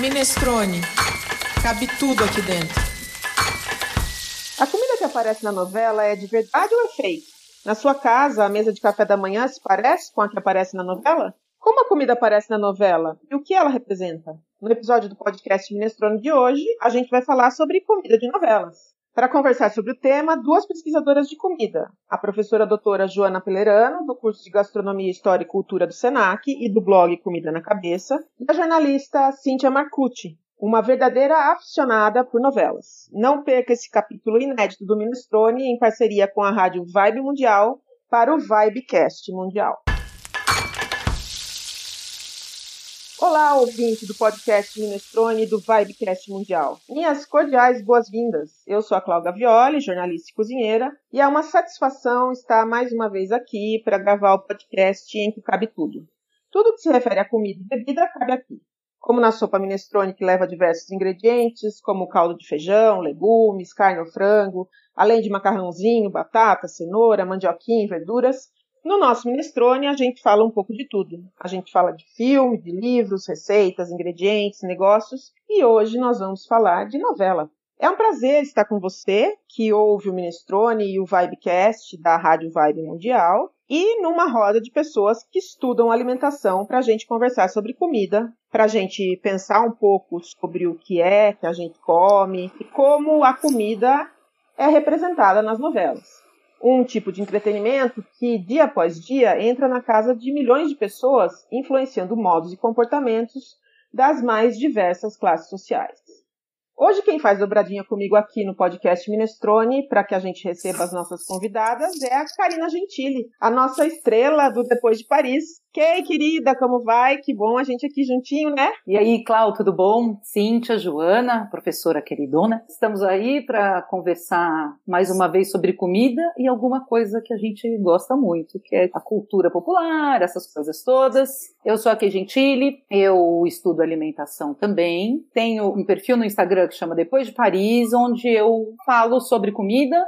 Minestrone. Cabe tudo aqui dentro. A comida que aparece na novela é de verdade ou é fake? Na sua casa, a mesa de café da manhã se parece com a que aparece na novela? Como a comida aparece na novela e o que ela representa? No episódio do podcast Minestrone de hoje, a gente vai falar sobre comida de novelas. Para conversar sobre o tema, duas pesquisadoras de comida, a professora doutora Joana Pelerano, do curso de Gastronomia, História e Cultura do SENAC e do blog Comida na Cabeça, e a jornalista Cíntia Marcucci, uma verdadeira aficionada por novelas. Não perca esse capítulo inédito do Minestrone em parceria com a rádio Vibe Mundial para o Vibecast Mundial. Olá, ouvinte do podcast Minestrone do Vibecast Mundial. Minhas cordiais boas-vindas. Eu sou a Cláudia Violi, jornalista e cozinheira, e é uma satisfação estar mais uma vez aqui para gravar o podcast em que cabe tudo. Tudo que se refere a comida e bebida cabe aqui. Como na sopa minestrone que leva diversos ingredientes, como caldo de feijão, legumes, carne ou frango, além de macarrãozinho, batata, cenoura, mandioquinha e verduras, no nosso minestrone, a gente fala um pouco de tudo. A gente fala de filme, de livros, receitas, ingredientes, negócios e hoje nós vamos falar de novela. É um prazer estar com você que ouve o Minestrone e o Vibecast da Rádio Vibe Mundial e numa roda de pessoas que estudam alimentação para a gente conversar sobre comida, para a gente pensar um pouco sobre o que é que a gente come e como a comida é representada nas novelas um tipo de entretenimento que, dia após dia, entra na casa de milhões de pessoas, influenciando modos e comportamentos das mais diversas classes sociais. Hoje quem faz dobradinha comigo aqui no podcast Minestrone, para que a gente receba as nossas convidadas, é a Karina Gentili, a nossa estrela do Depois de Paris. Kay, querida, como vai? Que bom a gente aqui juntinho, né? E aí, Clau, tudo bom? Cíntia, Joana, professora queridona. Estamos aí para conversar mais uma vez sobre comida e alguma coisa que a gente gosta muito, que é a cultura popular, essas coisas todas. Eu sou a Kay Gentili, eu estudo alimentação também. Tenho um perfil no Instagram que chama Depois de Paris, onde eu falo sobre comida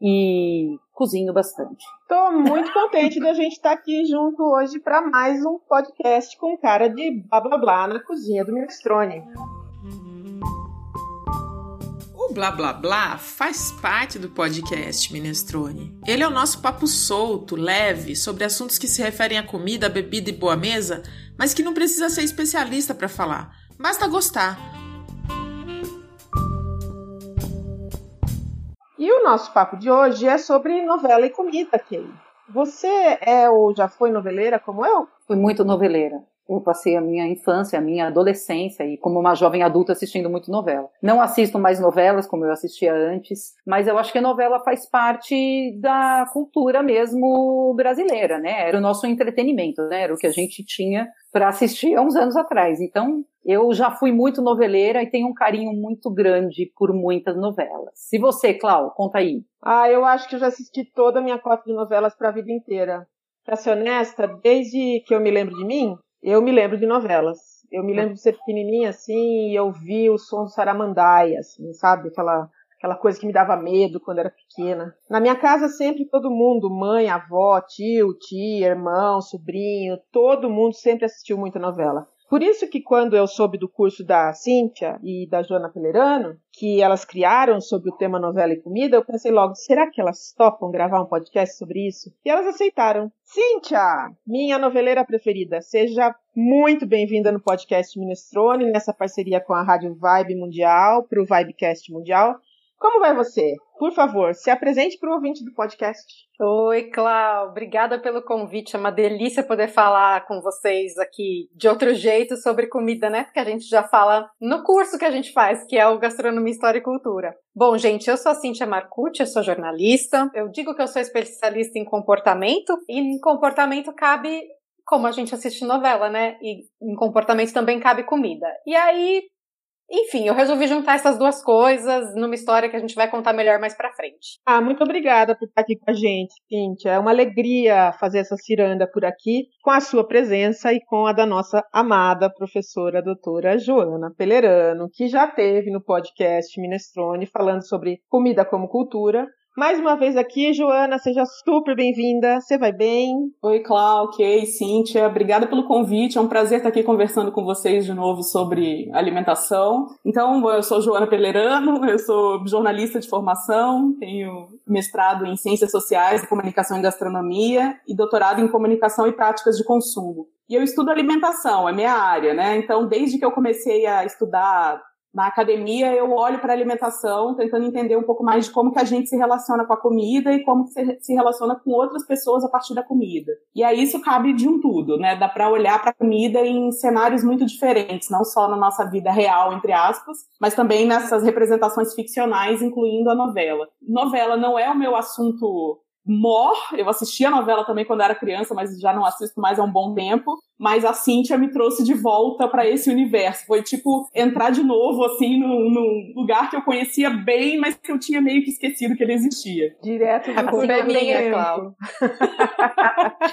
e cozinho bastante. Estou muito contente da gente estar aqui junto hoje para mais um podcast com cara de blá blá blá na cozinha do Minestrone. O blá blá blá faz parte do podcast Minestrone. Ele é o nosso papo solto, leve, sobre assuntos que se referem à comida, bebida e boa mesa, mas que não precisa ser especialista para falar. Basta gostar E o nosso papo de hoje é sobre novela e comida, Kay. Você é ou já foi noveleira como eu? Fui muito noveleira. Eu passei a minha infância, a minha adolescência e como uma jovem adulta assistindo muito novela. Não assisto mais novelas como eu assistia antes, mas eu acho que a novela faz parte da cultura mesmo brasileira, né? Era o nosso entretenimento, né? Era o que a gente tinha para assistir há uns anos atrás. Então, eu já fui muito noveleira e tenho um carinho muito grande por muitas novelas. Se você, Clau, conta aí. Ah, eu acho que eu já assisti toda a minha cota de novelas para a vida inteira. Pra ser honesta, desde que eu me lembro de mim, eu me lembro de novelas. Eu me lembro de ser pequenininha assim e eu vi o som do Saramandaia, assim, sabe? Aquela aquela coisa que me dava medo quando era pequena. Na minha casa sempre todo mundo, mãe, avó, tio, tia, irmão, sobrinho, todo mundo sempre assistiu muita novela. Por isso que quando eu soube do curso da Cíntia e da Joana Pelerano, que elas criaram sobre o tema novela e comida, eu pensei logo, será que elas topam gravar um podcast sobre isso? E elas aceitaram. Cíntia, minha noveleira preferida, seja muito bem-vinda no podcast Minestrone, nessa parceria com a Rádio Vibe Mundial, para o Vibecast Mundial. Como vai você? Por favor, se apresente para o ouvinte do podcast. Oi, Clau. Obrigada pelo convite. É uma delícia poder falar com vocês aqui de outro jeito sobre comida, né? Porque a gente já fala no curso que a gente faz, que é o Gastronomia, História e Cultura. Bom, gente, eu sou a Cintia Marcucci, eu sou jornalista. Eu digo que eu sou especialista em comportamento, e em comportamento cabe como a gente assiste novela, né? E em comportamento também cabe comida. E aí, enfim, eu resolvi juntar essas duas coisas numa história que a gente vai contar melhor mais pra frente. Ah, muito obrigada por estar aqui com a gente, Cíntia. É uma alegria fazer essa ciranda por aqui, com a sua presença e com a da nossa amada professora doutora Joana Pelerano, que já teve no podcast Minestrone falando sobre comida como cultura. Mais uma vez aqui, Joana, seja super bem-vinda. Você vai bem? Oi, Clau, ok, Cíntia. Obrigada pelo convite. É um prazer estar aqui conversando com vocês de novo sobre alimentação. Então, eu sou Joana Pelerano, eu sou jornalista de formação, tenho mestrado em Ciências Sociais, Comunicação e Gastronomia e doutorado em Comunicação e Práticas de Consumo. E eu estudo alimentação, é minha área, né? Então, desde que eu comecei a estudar na academia eu olho para a alimentação, tentando entender um pouco mais de como que a gente se relaciona com a comida e como que se relaciona com outras pessoas a partir da comida. E aí isso cabe de um tudo, né? Dá para olhar para a comida em cenários muito diferentes, não só na nossa vida real, entre aspas, mas também nessas representações ficcionais, incluindo a novela. Novela não é o meu assunto Mor, eu assisti a novela também quando era criança, mas já não assisto mais há um bom tempo. Mas a Cíntia me trouxe de volta para esse universo. Foi tipo entrar de novo, assim, num, num, lugar que eu conhecia bem, mas que eu tinha meio que esquecido que ele existia. Direto do a culpa é minha, Cláudio.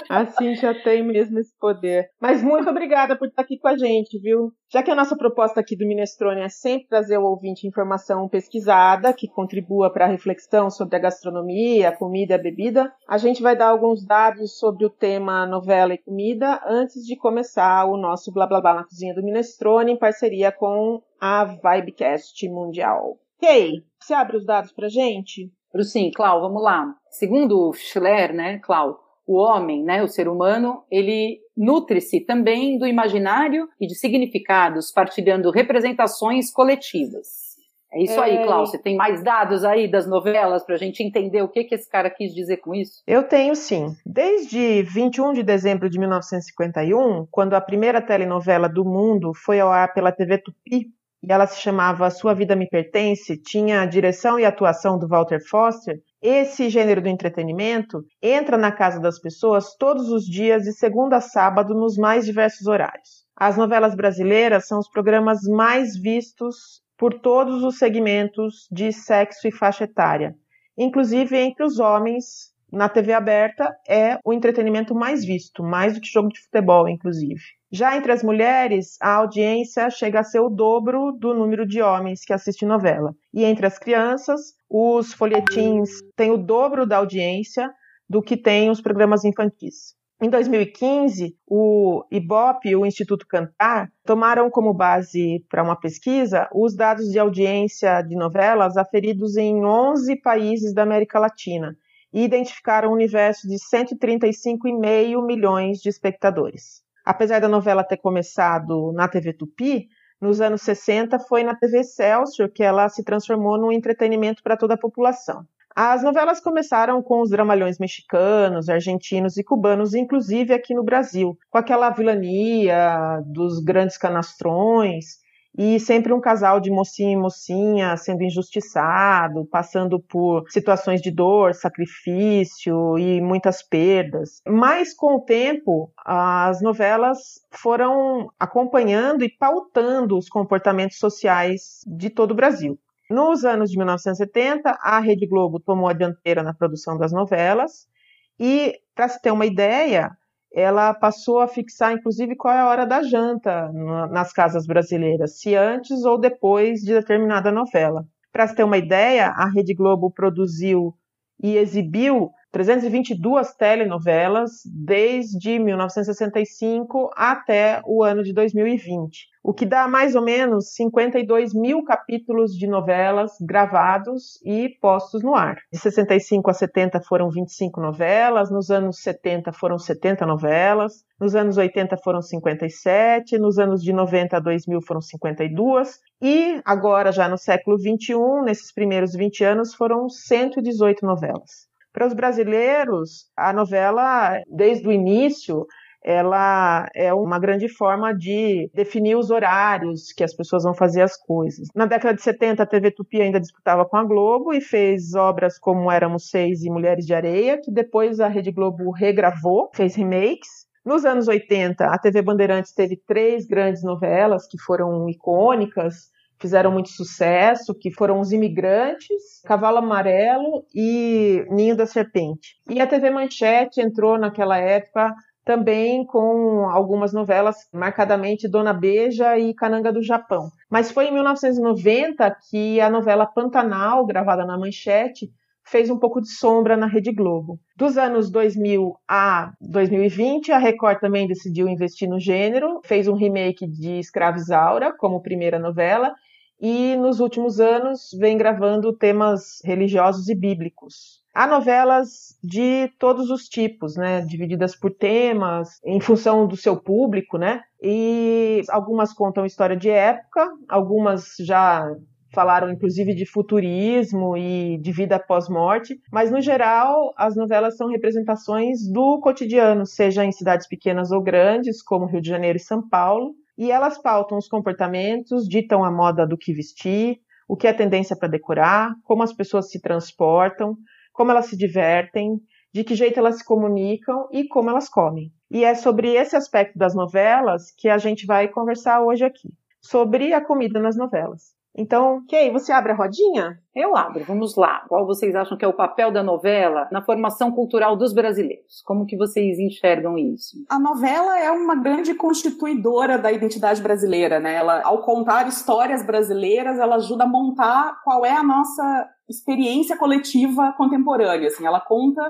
a Cíntia tem mesmo esse poder. Mas muito obrigada por estar aqui com a gente, viu? Já que a nossa proposta aqui do Minestrone é sempre trazer ao ouvinte informação pesquisada que contribua para a reflexão sobre a gastronomia, a comida e a bebida. A gente vai dar alguns dados sobre o tema novela e comida antes de começar o nosso blá blá blá na cozinha do Minestrone em parceria com a Vibecast Mundial. Ok, você abre os dados pra gente? Sim, Clau, vamos lá. Segundo Schiller, né, Clau, o homem, né, o ser humano, ele nutre-se também do imaginário e de significados, partilhando representações coletivas. É isso é... aí, Cláudia. Tem mais dados aí das novelas para a gente entender o que, que esse cara quis dizer com isso? Eu tenho sim. Desde 21 de dezembro de 1951, quando a primeira telenovela do mundo foi ao ar pela TV Tupi, e ela se chamava Sua Vida Me Pertence, tinha a direção e atuação do Walter Foster, esse gênero do entretenimento entra na casa das pessoas todos os dias, de segunda a sábado, nos mais diversos horários. As novelas brasileiras são os programas mais vistos por todos os segmentos de sexo e faixa etária. Inclusive entre os homens, na TV aberta é o entretenimento mais visto, mais do que jogo de futebol, inclusive. Já entre as mulheres, a audiência chega a ser o dobro do número de homens que assistem novela. E entre as crianças, os folhetins têm o dobro da audiência do que têm os programas infantis. Em 2015, o IBOP e o Instituto Cantar tomaram como base para uma pesquisa os dados de audiência de novelas aferidos em 11 países da América Latina e identificaram um universo de 135,5 milhões de espectadores. Apesar da novela ter começado na TV Tupi, nos anos 60 foi na TV Celsius que ela se transformou num entretenimento para toda a população. As novelas começaram com os dramalhões mexicanos, argentinos e cubanos, inclusive aqui no Brasil, com aquela vilania dos grandes canastrões e sempre um casal de mocinho e mocinha sendo injustiçado, passando por situações de dor, sacrifício e muitas perdas. Mas com o tempo, as novelas foram acompanhando e pautando os comportamentos sociais de todo o Brasil. Nos anos de 1970, a Rede Globo tomou a dianteira na produção das novelas e, para se ter uma ideia, ela passou a fixar, inclusive, qual é a hora da janta nas casas brasileiras, se antes ou depois de determinada novela. Para se ter uma ideia, a Rede Globo produziu e exibiu 322 telenovelas desde 1965 até o ano de 2020, o que dá mais ou menos 52 mil capítulos de novelas gravados e postos no ar. De 65 a 70 foram 25 novelas, nos anos 70 foram 70 novelas, nos anos 80 foram 57, nos anos de 90 a 2000 foram 52, e agora, já no século 21, nesses primeiros 20 anos, foram 118 novelas. Para os brasileiros, a novela, desde o início, ela é uma grande forma de definir os horários que as pessoas vão fazer as coisas. Na década de 70, a TV Tupi ainda disputava com a Globo e fez obras como Éramos Seis e Mulheres de Areia, que depois a Rede Globo regravou, fez remakes. Nos anos 80, a TV Bandeirantes teve três grandes novelas que foram icônicas, fizeram muito sucesso, que foram Os Imigrantes, Cavalo Amarelo e Ninho da Serpente. E a TV Manchete entrou naquela época também com algumas novelas, marcadamente Dona Beija e Cananga do Japão. Mas foi em 1990 que a novela Pantanal, gravada na Manchete, fez um pouco de sombra na Rede Globo. Dos anos 2000 a 2020, a Record também decidiu investir no gênero, fez um remake de Escrava Isaura como primeira novela e nos últimos anos vem gravando temas religiosos e bíblicos. Há novelas de todos os tipos, né, divididas por temas, em função do seu público, né? E algumas contam história de época, algumas já falaram inclusive de futurismo e de vida pós-morte, mas no geral as novelas são representações do cotidiano, seja em cidades pequenas ou grandes, como Rio de Janeiro e São Paulo, e elas pautam os comportamentos, ditam a moda do que vestir, o que é tendência para decorar, como as pessoas se transportam, como elas se divertem, de que jeito elas se comunicam e como elas comem. E é sobre esse aspecto das novelas que a gente vai conversar hoje aqui, sobre a comida nas novelas. Então, Kay, você abre a rodinha? Eu abro, vamos lá. Qual vocês acham que é o papel da novela na formação cultural dos brasileiros? Como que vocês enxergam isso? A novela é uma grande constituidora da identidade brasileira, né? Ela, ao contar histórias brasileiras, ela ajuda a montar qual é a nossa experiência coletiva contemporânea. Assim, ela conta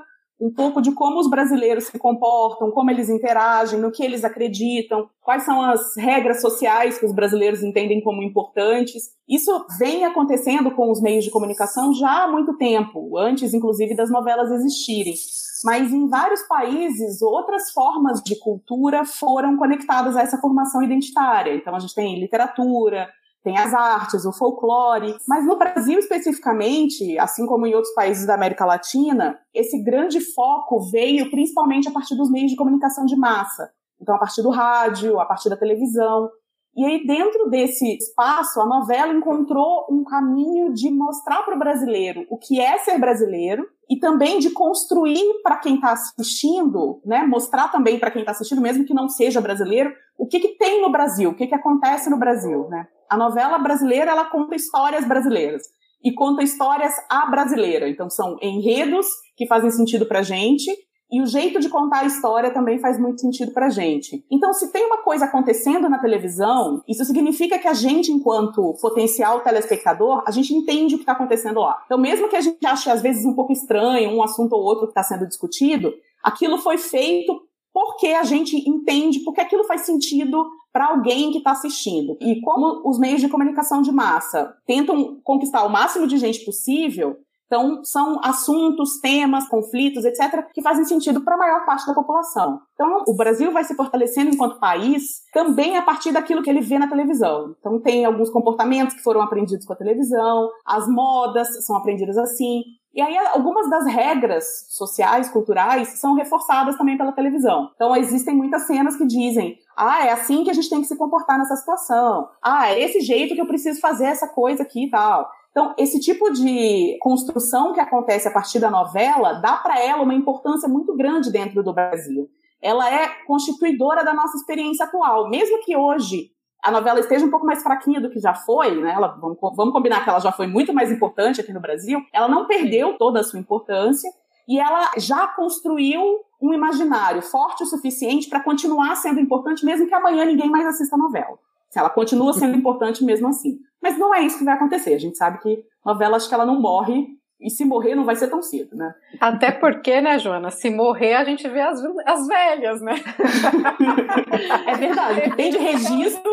um pouco de como os brasileiros se comportam, como eles interagem, no que eles acreditam, quais são as regras sociais que os brasileiros entendem como importantes. Isso vem acontecendo com os meios de comunicação já há muito tempo, antes inclusive das novelas existirem. Mas em vários países, outras formas de cultura foram conectadas a essa formação identitária. Então a gente tem literatura, tem as artes, o folclore, mas no Brasil especificamente, assim como em outros países da América Latina, esse grande foco veio principalmente a partir dos meios de comunicação de massa. Então, a partir do rádio, a partir da televisão. E aí, dentro desse espaço, a novela encontrou um caminho de mostrar para o brasileiro o que é ser brasileiro e também de construir para quem está assistindo, né, mostrar também para quem está assistindo, mesmo que não seja brasileiro, o que, que tem no Brasil, o que, que acontece no Brasil. Né? A novela brasileira ela conta histórias brasileiras e conta histórias à brasileira. Então são enredos que fazem sentido para gente e o jeito de contar a história também faz muito sentido pra gente. Então, se tem uma coisa acontecendo na televisão, isso significa que a gente, enquanto potencial telespectador, a gente entende o que está acontecendo lá. Então, mesmo que a gente ache às vezes um pouco estranho um assunto ou outro que está sendo discutido, aquilo foi feito porque a gente entende, porque aquilo faz sentido para alguém que está assistindo. E como os meios de comunicação de massa tentam conquistar o máximo de gente possível, então, são assuntos, temas, conflitos, etc., que fazem sentido para a maior parte da população. Então, o Brasil vai se fortalecendo enquanto país também a partir daquilo que ele vê na televisão. Então, tem alguns comportamentos que foram aprendidos com a televisão, as modas são aprendidas assim. E aí, algumas das regras sociais, culturais, são reforçadas também pela televisão. Então, existem muitas cenas que dizem: ah, é assim que a gente tem que se comportar nessa situação. Ah, é esse jeito que eu preciso fazer essa coisa aqui e tal. Então, esse tipo de construção que acontece a partir da novela dá para ela uma importância muito grande dentro do Brasil. Ela é constituidora da nossa experiência atual. Mesmo que hoje a novela esteja um pouco mais fraquinha do que já foi, né? Ela, vamos, vamos combinar que ela já foi muito mais importante aqui no Brasil. Ela não perdeu toda a sua importância e ela já construiu um imaginário forte o suficiente para continuar sendo importante, mesmo que amanhã ninguém mais assista a novela. Ela continua sendo importante mesmo assim. Mas não é isso que vai acontecer. A gente sabe que novela, acho que ela não morre. E se morrer, não vai ser tão cedo, né? Até porque, né, Joana? Se morrer, a gente vê as, as velhas, né? é verdade. Tem de registro,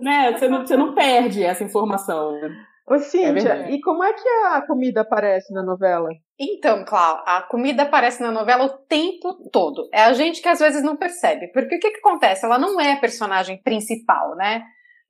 né? Você não, você não perde essa informação. Ô, Cíntia, é e como é que a comida aparece na novela? Então, Cláudia, a comida aparece na novela o tempo todo. É a gente que às vezes não percebe. Porque o que, que acontece? Ela não é a personagem principal, né?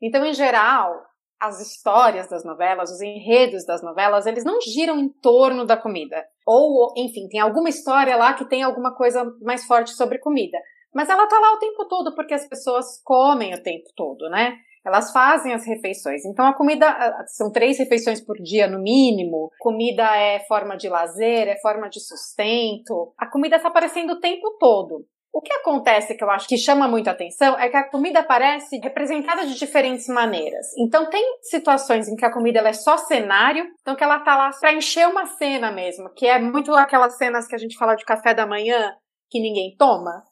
Então, em geral, as histórias das novelas, os enredos das novelas, eles não giram em torno da comida. Ou, enfim, tem alguma história lá que tem alguma coisa mais forte sobre comida. Mas ela tá lá o tempo todo porque as pessoas comem o tempo todo, né? Elas fazem as refeições. Então a comida são três refeições por dia no mínimo. Comida é forma de lazer, é forma de sustento. A comida está aparecendo o tempo todo. O que acontece que eu acho que chama muito atenção é que a comida aparece representada de diferentes maneiras. Então tem situações em que a comida é só cenário, então que ela tá lá para encher uma cena mesmo, que é muito aquelas cenas que a gente fala de café da manhã que ninguém toma.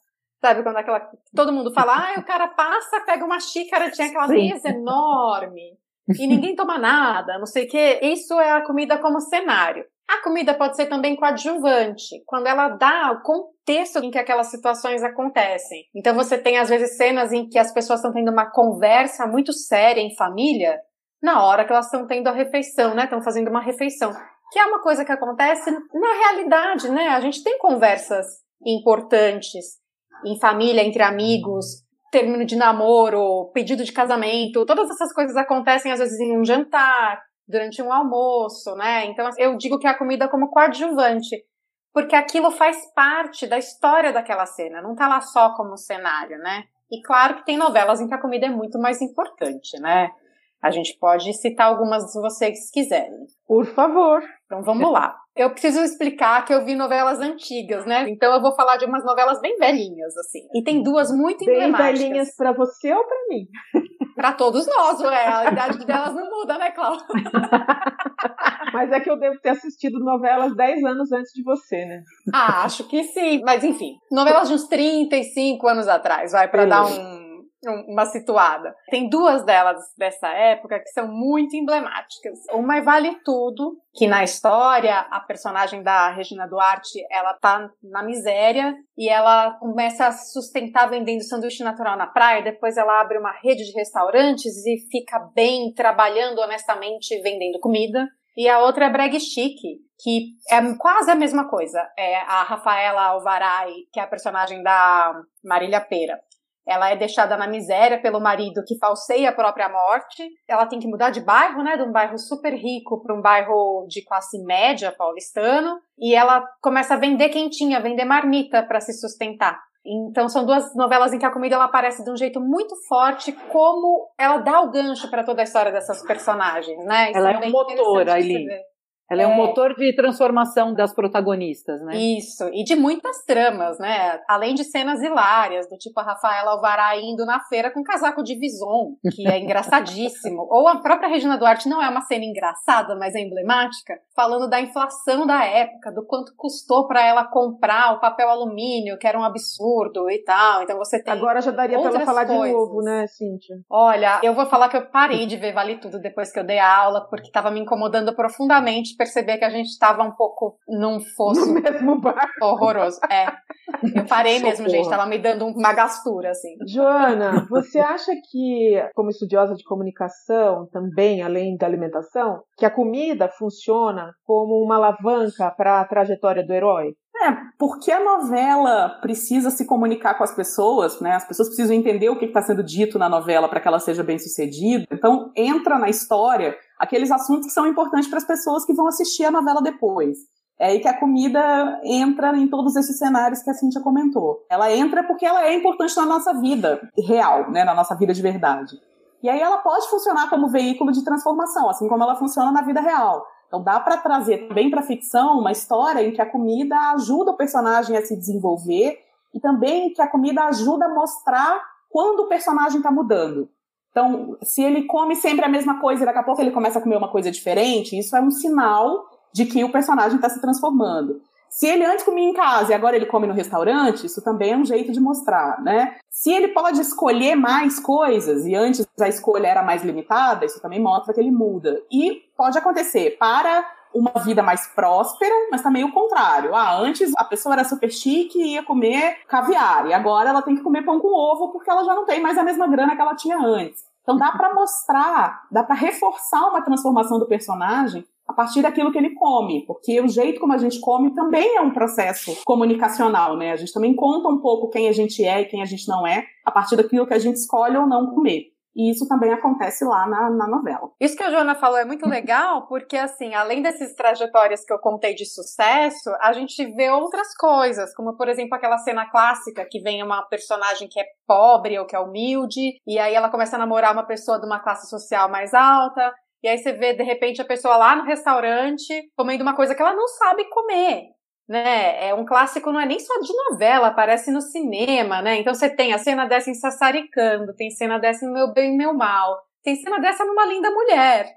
Sabe quando aquela todo mundo fala: "Ah, o cara passa, pega uma xícara, tinha aquela Sim. mesa enorme" e ninguém toma nada, não sei o que. Isso é a comida como cenário. A comida pode ser também coadjuvante, quando ela dá o contexto em que aquelas situações acontecem. Então você tem às vezes cenas em que as pessoas estão tendo uma conversa muito séria em família, na hora que elas estão tendo a refeição, né? Estão fazendo uma refeição. Que é uma coisa que acontece na realidade, né? A gente tem conversas importantes em família, entre amigos, término de namoro, pedido de casamento, todas essas coisas acontecem às vezes em um jantar, durante um almoço, né? Então eu digo que a comida como coadjuvante, porque aquilo faz parte da história daquela cena, não tá lá só como cenário, né? E claro que tem novelas em que a comida é muito mais importante, né? A gente pode citar algumas se vocês quiserem. Por favor. Então vamos lá. Eu preciso explicar que eu vi novelas antigas, né? Então eu vou falar de umas novelas bem velhinhas, assim. E tem duas muito bem emblemáticas. Bem velhinhas para você ou para mim? Para todos nós, ué. A idade delas não muda, né, Cláudia? Mas é que eu devo ter assistido novelas 10 anos antes de você, né? Ah, acho que sim. Mas enfim, novelas de uns 35 anos atrás, vai, para dar um uma situada. Tem duas delas dessa época que são muito emblemáticas. Uma é Vale Tudo, que na história a personagem da Regina Duarte, ela tá na miséria e ela começa a sustentar vendendo sanduíche natural na praia, depois ela abre uma rede de restaurantes e fica bem trabalhando honestamente vendendo comida. E a outra é Breg Chique, que é quase a mesma coisa. É a Rafaela Alvarai, que é a personagem da Marília Pera. Ela é deixada na miséria pelo marido que falseia a própria morte. Ela tem que mudar de bairro, né? De um bairro super rico para um bairro de classe média paulistano. E ela começa a vender quentinha, vender marmita para se sustentar. Então são duas novelas em que a comida ela aparece de um jeito muito forte, como ela dá o gancho para toda a história dessas personagens, né? Isso ela é, é um motor ali. Ela é, é, um motor de transformação das protagonistas, né? Isso, e de muitas tramas, né? Além de cenas hilárias, do tipo a Rafaela Alvará indo na feira com um casaco de vison, que é engraçadíssimo. Ou a própria Regina Duarte não é uma cena engraçada, mas é emblemática, falando da inflação da época, do quanto custou para ela comprar o papel alumínio, que era um absurdo e tal. Então você tem. Agora já daria para ela falar coisas. de novo, né, Cíntia? Olha, eu vou falar que eu parei de ver Vale Tudo depois que eu dei a aula, porque estava me incomodando profundamente perceber que a gente estava um pouco num fosso no mesmo barco. horroroso. É. Eu parei mesmo, gente, estava me dando uma gastura, assim. Joana, você acha que, como estudiosa de comunicação, também, além da alimentação, que a comida funciona como uma alavanca para a trajetória do herói? É, porque a novela precisa se comunicar com as pessoas, né? As pessoas precisam entender o que está sendo dito na novela para que ela seja bem sucedida. Então, entra na história aqueles assuntos que são importantes para as pessoas que vão assistir a novela depois. É aí que a comida entra em todos esses cenários que a Cintia comentou. Ela entra porque ela é importante na nossa vida real, né? Na nossa vida de verdade. E aí ela pode funcionar como veículo de transformação, assim como ela funciona na vida real. Então dá para trazer também para a ficção uma história em que a comida ajuda o personagem a se desenvolver e também que a comida ajuda a mostrar quando o personagem está mudando. Então, se ele come sempre a mesma coisa e daqui a pouco ele começa a comer uma coisa diferente, isso é um sinal de que o personagem está se transformando. Se ele antes comia em casa e agora ele come no restaurante, isso também é um jeito de mostrar, né? Se ele pode escolher mais coisas e antes a escolha era mais limitada, isso também mostra que ele muda. E pode acontecer para uma vida mais próspera, mas também o contrário. Ah, antes a pessoa era super chique e ia comer caviar, e agora ela tem que comer pão com ovo porque ela já não tem mais a mesma grana que ela tinha antes. Então dá para mostrar, dá para reforçar uma transformação do personagem a partir daquilo que ele come, porque o jeito como a gente come também é um processo comunicacional, né? A gente também conta um pouco quem a gente é e quem a gente não é a partir daquilo que a gente escolhe ou não comer. E isso também acontece lá na, na, novela. Isso que a Joana falou é muito legal, porque, assim, além dessas trajetórias que eu contei de sucesso, a gente vê outras coisas, como, por exemplo, aquela cena clássica que vem uma personagem que é pobre ou que é humilde, e aí ela começa a namorar uma pessoa de uma classe social mais alta, e aí você vê, de repente, a pessoa lá no restaurante comendo uma coisa que ela não sabe comer. Né? É um clássico, não é nem só de novela, aparece no cinema, né? Então você tem a cena dessa em Sassaricando, tem cena dessa no Meu Bem e Meu Mal, tem cena dessa numa Linda Mulher.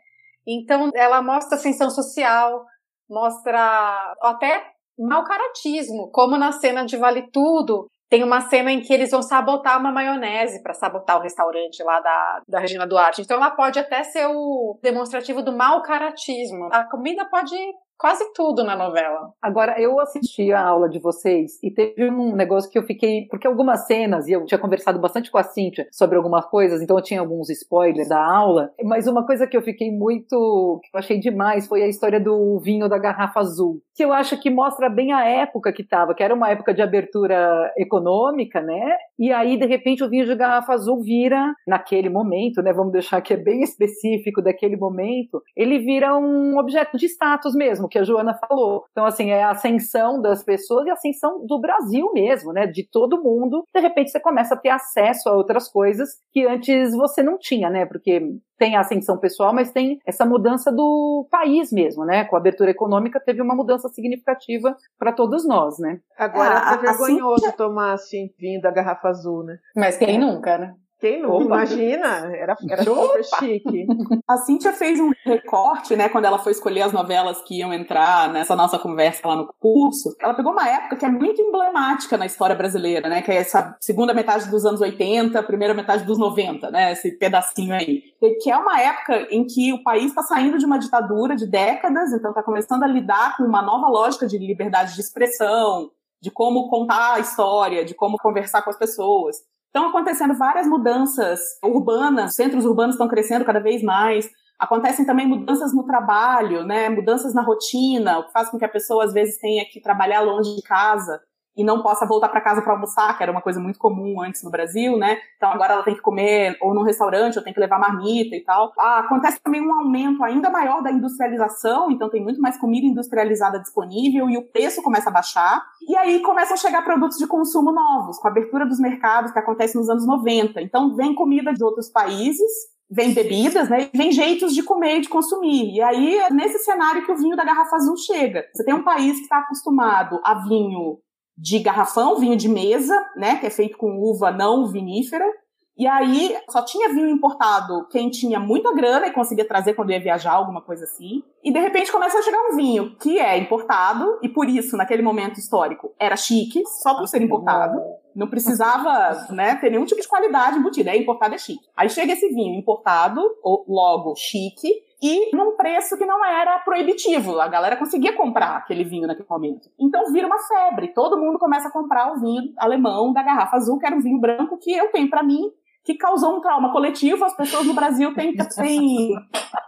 Então ela mostra ascensão social, mostra até mau caratismo, como na cena de Vale Tudo, tem uma cena em que eles vão sabotar uma maionese para sabotar o restaurante lá da, da Regina Duarte. Então ela pode até ser o demonstrativo do mau caratismo. A comida pode quase tudo na novela. Agora, eu assisti a aula de vocês e teve um negócio que eu fiquei. Porque algumas cenas, e eu tinha conversado bastante com a Cíntia sobre algumas coisas, então eu tinha alguns spoilers da aula, mas uma coisa que eu fiquei muito. que eu achei demais foi a história do vinho da garrafa azul. Que eu acho que mostra bem a época que estava, que era uma época de abertura econômica, né? E aí, de repente, o vinho de garrafa azul vira, naquele momento, né? Vamos deixar que é bem específico daquele momento, ele vira um objeto de status mesmo, que a Joana falou. Então, assim, é a ascensão das pessoas e a ascensão do Brasil mesmo, né? De todo mundo. De repente, você começa a ter acesso a outras coisas que antes você não tinha, né? Porque tem a ascensão pessoal, mas tem essa mudança do país mesmo, né? Com a abertura econômica teve uma mudança significativa para todos nós, né? Agora é, é vergonhoso assim... tomar assim vinho da garrafa azul, né? Mas quem é. nunca, né? Quem não? Imagina, era, era super chique. A Cíntia fez um recorte, né, quando ela foi escolher as novelas que iam entrar nessa nossa conversa lá no curso. Ela pegou uma época que é muito emblemática na história brasileira, né, que é essa segunda metade dos anos 80, primeira metade dos 90, né, esse pedacinho aí. Que é uma época em que o país está saindo de uma ditadura de décadas, então está começando a lidar com uma nova lógica de liberdade de expressão, de como contar a história, de como conversar com as pessoas. Estão acontecendo várias mudanças urbanas, centros urbanos estão crescendo cada vez mais. Acontecem também mudanças no trabalho, né? Mudanças na rotina, o que faz com que a pessoa às vezes tenha que trabalhar longe de casa e não possa voltar para casa para almoçar, que era uma coisa muito comum antes no Brasil, né? Então agora ela tem que comer ou num restaurante, ou tem que levar marmita e tal. Ah, acontece também um aumento ainda maior da industrialização, então tem muito mais comida industrializada disponível e o preço começa a baixar. E aí começam a chegar produtos de consumo novos, com a abertura dos mercados que acontece nos anos 90. Então vem comida de outros países, vem bebidas, né? Vem jeitos de comer e de consumir. E aí, é nesse cenário que o vinho da garrafa azul chega. Você tem um país que está acostumado a vinho de garrafão, vinho de mesa, né, que é feito com uva não vinífera. E aí só tinha vinho importado quem tinha muita grana e conseguia trazer quando ia viajar, alguma coisa assim. E de repente começa a chegar um vinho que é importado e por isso naquele momento histórico era chique, só por ser importado. Não precisava, né, ter nenhum tipo de qualidade embutida. É importado é chique. Aí chega esse vinho importado, ou logo chique, e num preço que não era proibitivo. A galera conseguia comprar aquele vinho naquele momento. Então vira uma febre. Todo mundo começa a comprar o vinho alemão da garrafa azul, que era um vinho branco que eu tenho para mim, que causou um trauma coletivo. As pessoas no Brasil têm, têm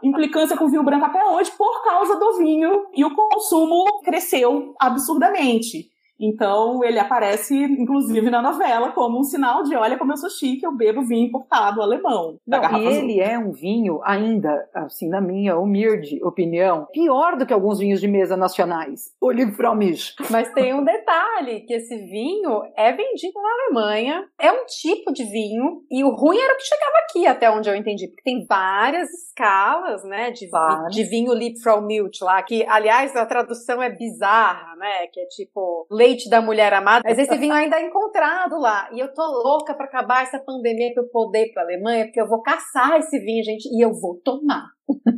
implicância com vinho branco até hoje por causa do vinho e o consumo cresceu absurdamente. Então, ele aparece, inclusive, na novela como um sinal de: olha como eu sou chique, eu bebo vinho importado alemão. Não, e ele é um vinho, ainda, assim, na minha humilde opinião, pior do que alguns vinhos de mesa nacionais. O Livre-Fromage. Mas tem um detalhe: que esse vinho é vendido na Alemanha, é um tipo de vinho, e o ruim era o que chegava aqui, até onde eu entendi, porque tem várias escalas, né, de, de vinho Liebfraumilch lá, que, aliás, a tradução é bizarra, né, que é tipo leite da mulher amada, mas esse vinho ainda é encontrado lá. E eu tô louca para acabar essa pandemia pra eu poder ir pra Alemanha, porque eu vou caçar esse vinho, gente, e eu vou tomar.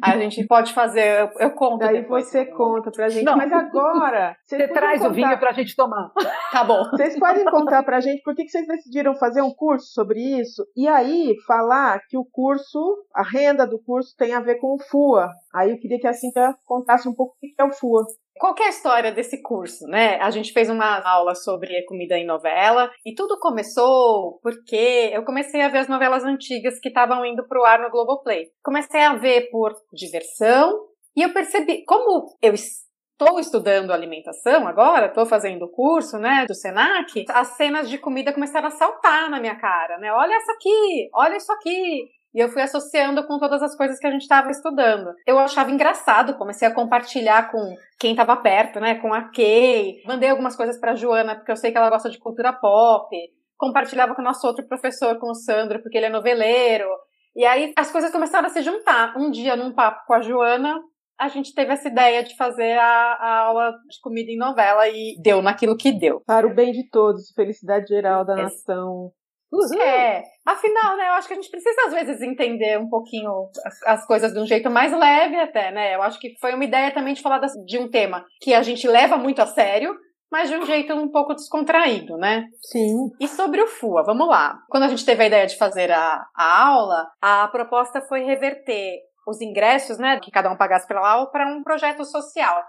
Aí a gente pode fazer, eu, eu conto. Daí depois, você conta pra gente. Não. Mas agora. Você traz contar... o vinho pra gente tomar. Tá bom. Vocês podem contar pra gente por que vocês decidiram fazer um curso sobre isso e aí falar que o curso, a renda do curso tem a ver com o FUA. Aí eu queria que a Cintia contasse um pouco o que é o FUA. Qual é a história desse curso, né? A gente fez uma aula sobre comida em novela e tudo começou porque eu comecei a ver as novelas antigas que estavam indo pro ar no Globoplay. Comecei a ver por diversão e eu percebi, como eu estou estudando alimentação agora, estou fazendo o curso, né, do Senac, as cenas de comida começaram a saltar na minha cara, né? Olha essa aqui, olha isso aqui. E eu fui associando com todas as coisas que a gente estava estudando. Eu achava engraçado, comecei a compartilhar com quem estava perto, né? Com a Kay. Mandei algumas coisas para Joana, porque eu sei que ela gosta de cultura pop. Compartilhava com o nosso outro professor, com o Sandro, porque ele é noveleiro. E aí as coisas começaram a se juntar. Um dia, num papo com a Joana, a gente teve essa ideia de fazer a, a, aula de comida em novela e deu naquilo que deu. Para o bem de todos, felicidade geral da nação. Uhum. É, afinal, né, eu acho que a gente precisa às vezes entender um pouquinho as, as, coisas de um jeito mais leve até, né? Eu acho que foi uma ideia também de falar das, de um tema que a gente leva muito a sério, mas de um jeito um pouco descontraído, né? Sim. E sobre o FUA, vamos lá. Quando a gente teve a ideia de fazer a, a aula, a proposta foi reverter os ingressos, né, que cada um pagasse pela aula, para um projeto social.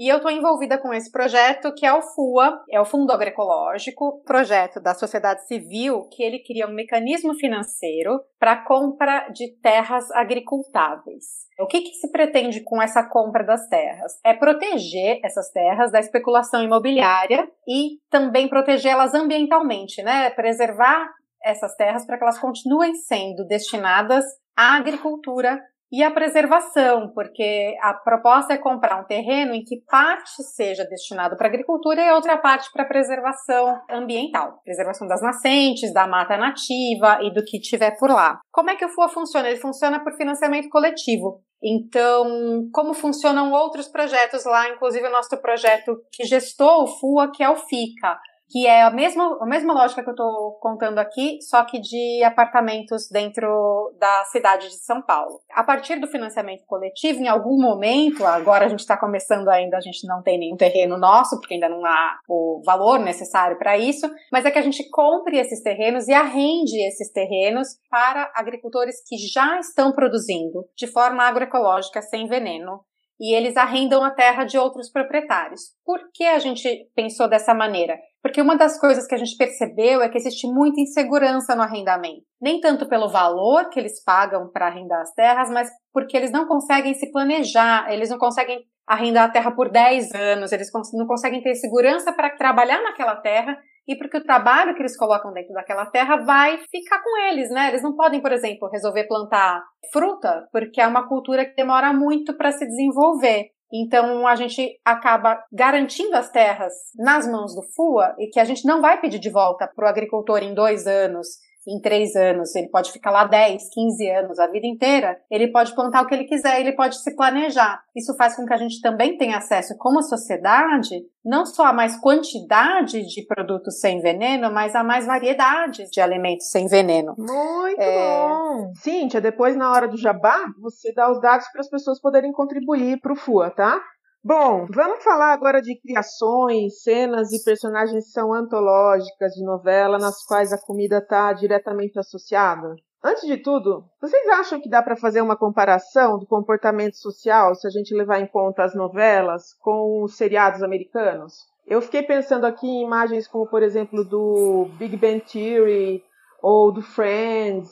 E eu estou envolvida com esse projeto que é o FUA, é o Fundo Agroecológico, projeto da sociedade civil que ele cria um mecanismo financeiro para compra de terras agricultáveis. O que, que se pretende com essa compra das terras? É proteger essas terras da especulação imobiliária e também protegê-las ambientalmente, né? Preservar essas terras para que elas continuem sendo destinadas à agricultura e a preservação, porque a proposta é comprar um terreno em que parte seja destinado para agricultura e outra parte para preservação ambiental, preservação das nascentes, da mata nativa e do que tiver por lá. Como é que o FUA funciona? Ele funciona por financiamento coletivo. Então, como funcionam outros projetos lá, inclusive o nosso projeto que gestou o FUA, que é o FICA, que é a mesma, a mesma lógica que eu estou contando aqui, só que de apartamentos dentro da cidade de São Paulo. A partir do financiamento coletivo, em algum momento, agora a gente está começando ainda, a gente não tem nenhum terreno nosso, porque ainda não há o valor necessário para isso, mas é que a gente compre esses terrenos e arrende esses terrenos para agricultores que já estão produzindo de forma agroecológica, sem veneno, e eles arrendam a terra de outros proprietários. Por que a gente pensou dessa maneira? Porque uma das coisas que a gente percebeu é que existe muita insegurança no arrendamento. Nem tanto pelo valor que eles pagam para arrendar as terras, mas porque eles não conseguem se planejar, eles não conseguem arrendar a terra por 10 anos, eles não conseguem ter segurança para trabalhar naquela terra e porque o trabalho que eles colocam dentro daquela terra vai ficar com eles, né? Eles não podem, por exemplo, resolver plantar fruta, porque é uma cultura que demora muito para se desenvolver. Então a gente acaba garantindo as terras nas mãos do FUA e que a gente não vai pedir de volta para o agricultor em dois anos em três anos, ele pode ficar lá 10, 15 anos, a vida inteira, ele pode plantar o que ele quiser, ele pode se planejar. Isso faz com que a gente também tenha acesso, como sociedade, não só a mais quantidade de produtos sem veneno, mas a mais variedade de alimentos sem veneno. Muito é... bom! Cíntia, depois na hora do jabá, você dá os dados para as pessoas poderem contribuir para o FUA, tá? Bom, vamos falar agora de criações, cenas e personagens que são antológicas de novela nas quais a comida está diretamente associada. Antes de tudo, vocês acham que dá para fazer uma comparação do comportamento social se a gente levar em conta as novelas com os seriados americanos? Eu fiquei pensando aqui em imagens como, por exemplo, do Big Bang Theory ou do Friends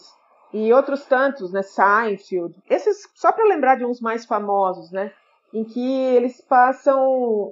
e outros tantos, né? Seinfeld. Esses, só para lembrar de uns mais famosos, né? Em que eles passam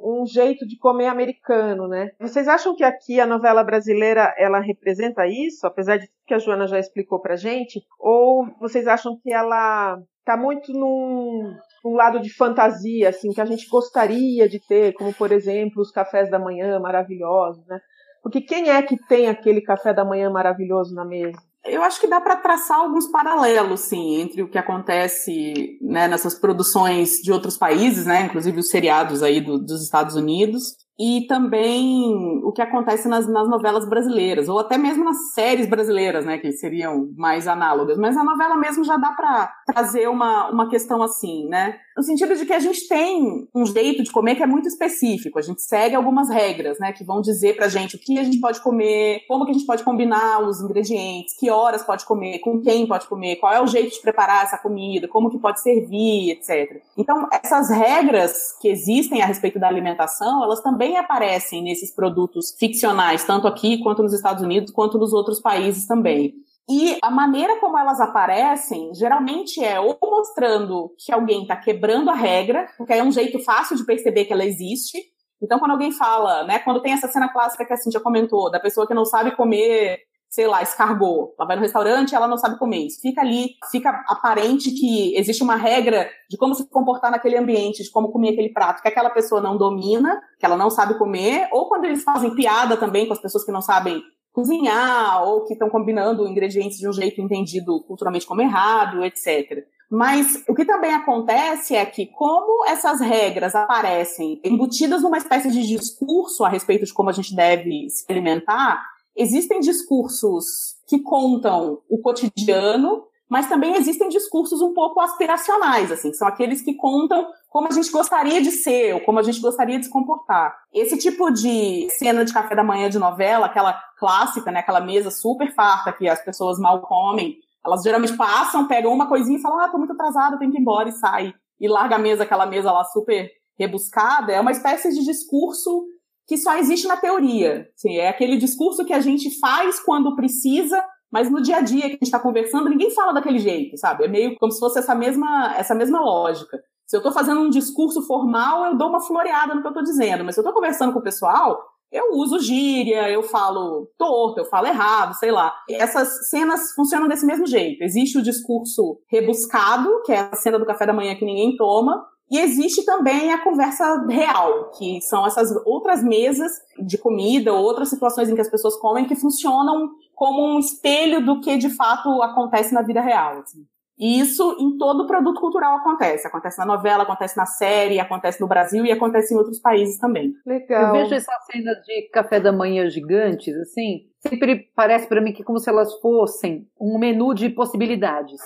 um jeito de comer americano, né? Vocês acham que aqui a novela brasileira ela representa isso, apesar de que a Joana já explicou pra gente? Ou vocês acham que ela tá muito num, num lado de fantasia, assim, que a gente gostaria de ter, como por exemplo os cafés da manhã maravilhosos, né? Porque quem é que tem aquele café da manhã maravilhoso na mesa? Eu acho que dá para traçar alguns paralelos, sim, entre o que acontece né, nessas produções de outros países, né, inclusive os seriados aí do, dos Estados Unidos, e também o que acontece nas, nas, novelas brasileiras, ou até mesmo nas séries brasileiras, né, que seriam mais análogas. Mas a novela mesmo já dá para trazer uma, uma questão assim, né? No sentido de que a gente tem um jeito de comer que é muito específico. A gente segue algumas regras, né, que vão dizer pra gente o que a gente pode comer, como que a gente pode combinar os ingredientes, que horas pode comer, com quem pode comer, qual é o jeito de preparar essa comida, como que pode servir, etc. Então, essas regras que existem a respeito da alimentação, elas também também aparecem nesses produtos ficcionais, tanto aqui quanto nos Estados Unidos, quanto nos outros países também. E a maneira como elas aparecem, geralmente é ou mostrando que alguém está quebrando a regra, porque é um jeito fácil de perceber que ela existe. Então, quando alguém fala, né, quando tem essa cena clássica que a Cintia comentou, da pessoa que não sabe comer sei lá, escargot. Ela vai no restaurante ela não sabe comer isso. Fica ali, fica aparente que existe uma regra de como se comportar naquele ambiente, de como comer aquele prato, que aquela pessoa não domina, que ela não sabe comer, ou quando eles fazem piada também com as pessoas que não sabem cozinhar, ou que estão combinando ingredientes de um jeito entendido culturalmente como errado, etc. Mas o que também acontece é que, como essas regras aparecem embutidas numa espécie de discurso a respeito de como a gente deve se alimentar, existem discursos que contam o cotidiano, mas também existem discursos um pouco aspiracionais, assim, são aqueles que contam como a gente gostaria de ser, ou como a gente gostaria de se comportar. Esse tipo de cena de café da manhã de novela, aquela clássica, né, aquela mesa super farta que as pessoas mal comem, elas geralmente passam, pegam uma coisinha e falam, ah, tô muito atrasada, tenho que ir embora e sai. E larga a mesa, aquela mesa lá super rebuscada é uma espécie de discurso que só existe na teoria. Assim, é aquele discurso que a gente faz quando precisa, mas no dia a dia que a gente está conversando, ninguém fala daquele jeito, sabe? É meio como se fosse essa mesma, essa mesma lógica. Se eu estou fazendo um discurso formal, eu dou uma floreada no que eu estou dizendo, mas se eu estou conversando com o pessoal, eu uso gíria, eu falo torto, eu falo errado, sei lá. Essas cenas funcionam desse mesmo jeito. Existe o discurso rebuscado, que é a cena do café da manhã que ninguém toma, e existe também a conversa real, que são essas outras mesas de comida, outras situações em que as pessoas comem que funcionam como um espelho do que de fato acontece na vida real. Assim. E isso em todo produto cultural acontece. Acontece na novela, acontece na série, acontece no Brasil e acontece em outros países também. Legal. Eu vejo essas cenas de café da manhã gigantes, assim, sempre parece para mim que como se elas fossem um menu de possibilidades.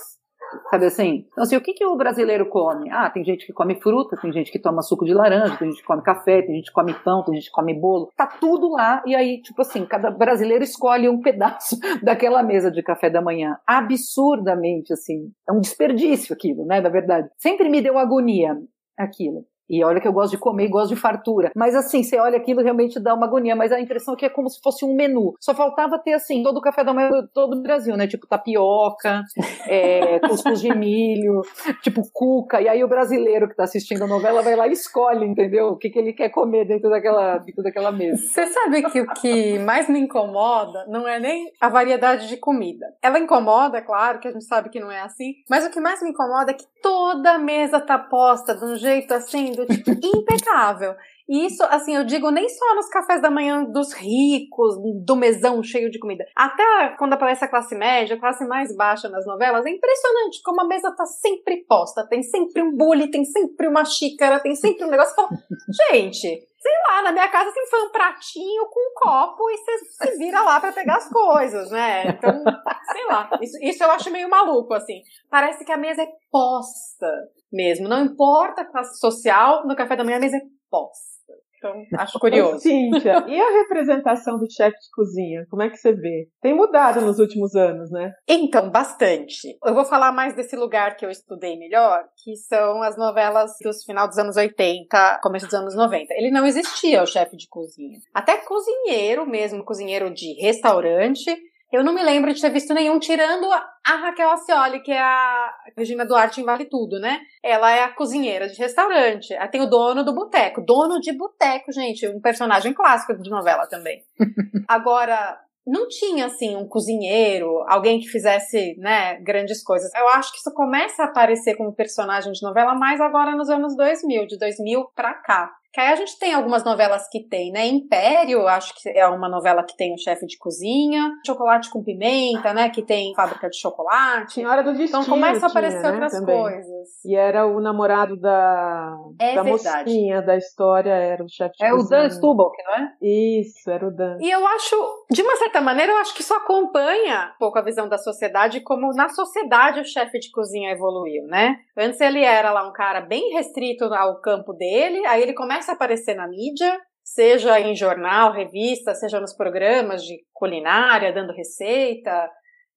Sabe assim? Então, assim, o que, que o brasileiro come? Ah, tem gente que come fruta, tem gente que toma suco de laranja, tem gente que come café, tem gente que come pão, tem gente que come bolo. Tá tudo lá. E aí, tipo assim, cada brasileiro escolhe um pedaço daquela mesa de café da manhã. Absurdamente, assim. É um desperdício aquilo, né? Na verdade. Sempre me deu agonia aquilo. E olha que eu gosto de comer e gosto de fartura. Mas assim, você olha aquilo realmente dá uma agonia. Mas a impressão é que é como se fosse um menu. Só faltava ter assim, todo o café da manhã todo o Brasil, né? Tipo tapioca, é, cuscuz de milho, tipo cuca. E aí o brasileiro que tá assistindo a novela vai lá e escolhe, entendeu? O que, que ele quer comer dentro daquela, dentro daquela mesa. Você sabe que o que mais me incomoda não é nem a variedade de comida. Ela incomoda, claro, que a gente sabe que não é assim. Mas o que mais me incomoda é que toda a mesa tá posta de um jeito assim, tipo, impecável. E isso, assim, eu digo nem só nos cafés da manhã dos ricos, do mesão cheio de comida. Até quando aparece a classe média, a classe mais baixa nas novelas, é impressionante como a mesa tá sempre posta. Tem sempre um bule, tem sempre uma xícara, tem sempre um negócio. Fala, gente, sei lá, na minha casa sempre foi um pratinho com um copo e você se vira lá para pegar as coisas, né? Então, sei lá. Isso, isso eu acho meio maluco, assim. Parece que a mesa é posta mesmo. Não importa a classe social, no café da manhã a mesa é posta. Então, acho curioso. Cíntia, e a representação do chefe de cozinha? Como é que você vê? Tem mudado nos últimos anos, né? Então, bastante. Eu vou falar mais desse lugar que eu estudei melhor, que são as novelas dos final dos anos 80, começo dos anos 90. Ele não existia, o chefe de cozinha. Até cozinheiro mesmo, cozinheiro de restaurante, eu não me lembro de ter visto nenhum, tirando a Raquel Acioli, que é a Regina Duarte em Vale Tudo, né? Ela é a cozinheira de restaurante. Aí tem o dono do boteco. Dono de boteco, gente. Um personagem clássico de novela também. Agora, não tinha assim um cozinheiro, alguém que fizesse, né, grandes coisas. Eu acho que isso começa a aparecer como personagem de novela mais agora nos anos 2000, de 2000 para cá. Que aí a gente tem algumas novelas que tem, né? Império, acho que é uma novela que tem o chefe de cozinha. Chocolate com pimenta, né? Que tem fábrica de chocolate. Senhora do Destino. Então começa a aparecer tinha, outras né, também. coisas. E era o namorado da, É da verdade. mocinha da história, era o chefe de É o cozinha. Dan Stubble, não é? Isso, era o Dan. E eu acho, de uma certa maneira, eu acho que isso acompanha um pouco a visão da sociedade, como na sociedade o chefe de cozinha evoluiu, né? Antes ele era lá um cara bem restrito ao campo dele, aí ele começa a aparecer na mídia, seja em jornal, revista, seja nos programas de culinária, dando receita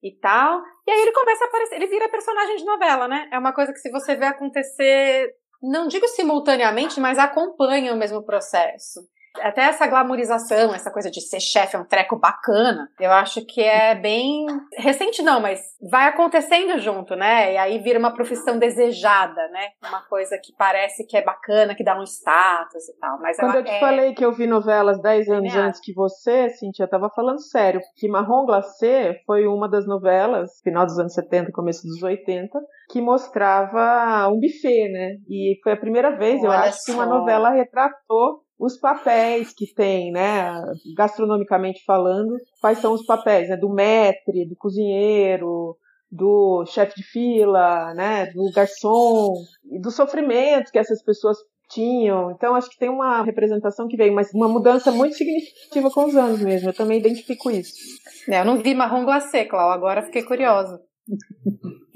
e tal. E aí ele começa a aparecer, ele vira personagem de novela, né? É uma coisa que se você vê acontecer, não digo simultaneamente, mas acompanha o mesmo processo. Até essa glamorização, essa coisa de ser chefe é um treco bacana, eu acho que é bem recente não, mas vai acontecendo junto, né? E aí vira uma profissão desejada, né? Uma coisa que parece que é bacana, que dá um status e tal. Mas Quando eu te é... falei que eu vi novelas 10 anos Linear. antes que você, Cintia, eu tava falando sério. Que Marrom Glacé foi uma das novelas, final dos anos 70, começo dos 80, que mostrava um buffet, né? E foi a primeira vez, eu Olha acho, que uma só. novela retratou os papéis que tem, né, gastronomicamente falando, quais são os papéis, né, do maître, do cozinheiro, do chefe de fila, né, do garçom, do sofrimento que essas pessoas tinham. Então, acho que tem uma representação que veio, mas uma mudança muito significativa com os anos mesmo. Eu também identifico isso. É, Eu não vi marrom glacê, Clau, agora fiquei curiosa.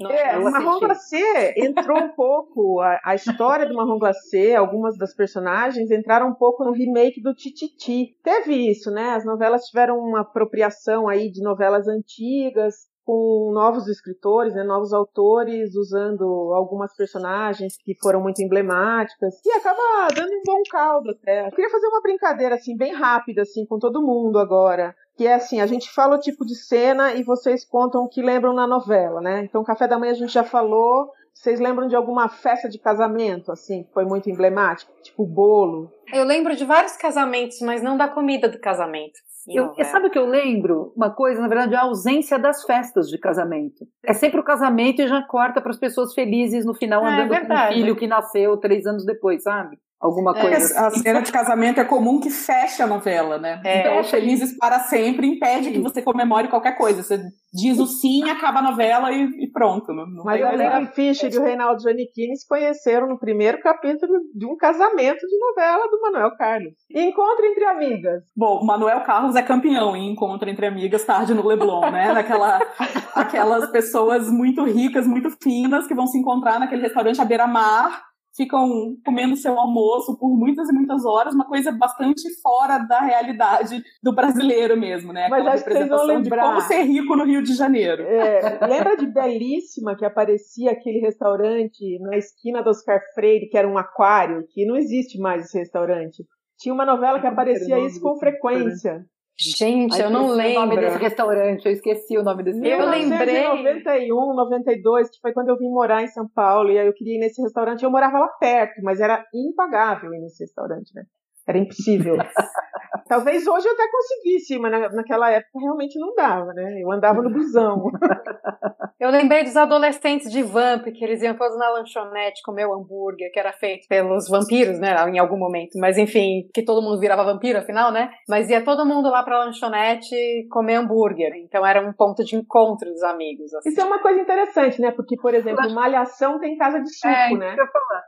Não, É, o Marrom. Glacé entrou um pouco, a, a história do Marrom Glacé, algumas das personagens entraram um pouco no remake do Tititi. Teve isso, né? As novelas tiveram uma apropriação aí de novelas antigas, com novos escritores, né, novos autores, usando algumas personagens que foram muito emblemáticas, e acaba dando um bom caldo até. Eu queria fazer uma brincadeira assim bem rápida assim com todo mundo agora, que é assim, a gente fala o tipo de cena e vocês contam o que lembram na novela, né? Então, café da manhã a gente já falou, vocês lembram de alguma festa de casamento, assim, que foi muito emblemático? Tipo bolo? Eu lembro de vários casamentos, mas não da comida do casamento. Eu, sabe o que eu lembro? Uma coisa, na verdade, a ausência das festas de casamento. É sempre o casamento e já corta para as pessoas felizes no final, É, andando com verdade. um filho que nasceu três anos depois, sabe? Alguma É, coisa Porque assim. a cena de casamento é comum que feche a novela, né? É. Então, Felizes para Sempre impede que você comemore qualquer coisa. Você diz o sim, acaba a novela e, e pronto. Não, não Mas a nada. Fischer e o Reinaldo Giannichini se conheceram no primeiro capítulo de um casamento de novela do Manuel Carlos. Encontro entre amigas. Bom, o Manuel Carlos é campeão em encontro entre amigas tarde no Leblon, né? Daquela, aquelas pessoas muito ricas, muito finas, que vão se encontrar naquele restaurante à beira-mar, ficam comendo seu almoço por muitas e muitas horas, uma coisa bastante fora da realidade do brasileiro mesmo, né? Mas acho que vocês vão lembrar. como ser rico no Rio de Janeiro. É, lembra de Belíssima, que aparecia aquele restaurante na esquina do Oscar Freire, que era um aquário, que não existe mais esse restaurante. Tinha uma novela que aparecia isso com frequência. Gente, eu não esqueci O nome desse lembro. restaurante, eu esqueci o nome desse Eu restaurante. lembrei. 1991, 92, que foi quando eu vim morar em São Paulo, e aí eu queria ir nesse restaurante. Eu morava lá perto, mas era impagável ir nesse restaurante, né? Era impossível. Talvez hoje eu até conseguisse, mas na- naquela época realmente não dava, né? Eu andava no busão. Eu lembrei dos adolescentes de Vamp, que eles iam todos na lanchonete comer o hambúrguer, que era feito pelos vampiros, né, em algum momento. Mas enfim, que todo mundo virava vampiro, afinal, né? Mas ia todo mundo lá pra lanchonete comer hambúrguer. Então era um ponto de encontro dos amigos. assim. Isso é uma coisa interessante, né? Porque, por exemplo, Malhação tem casa de suco, É, né?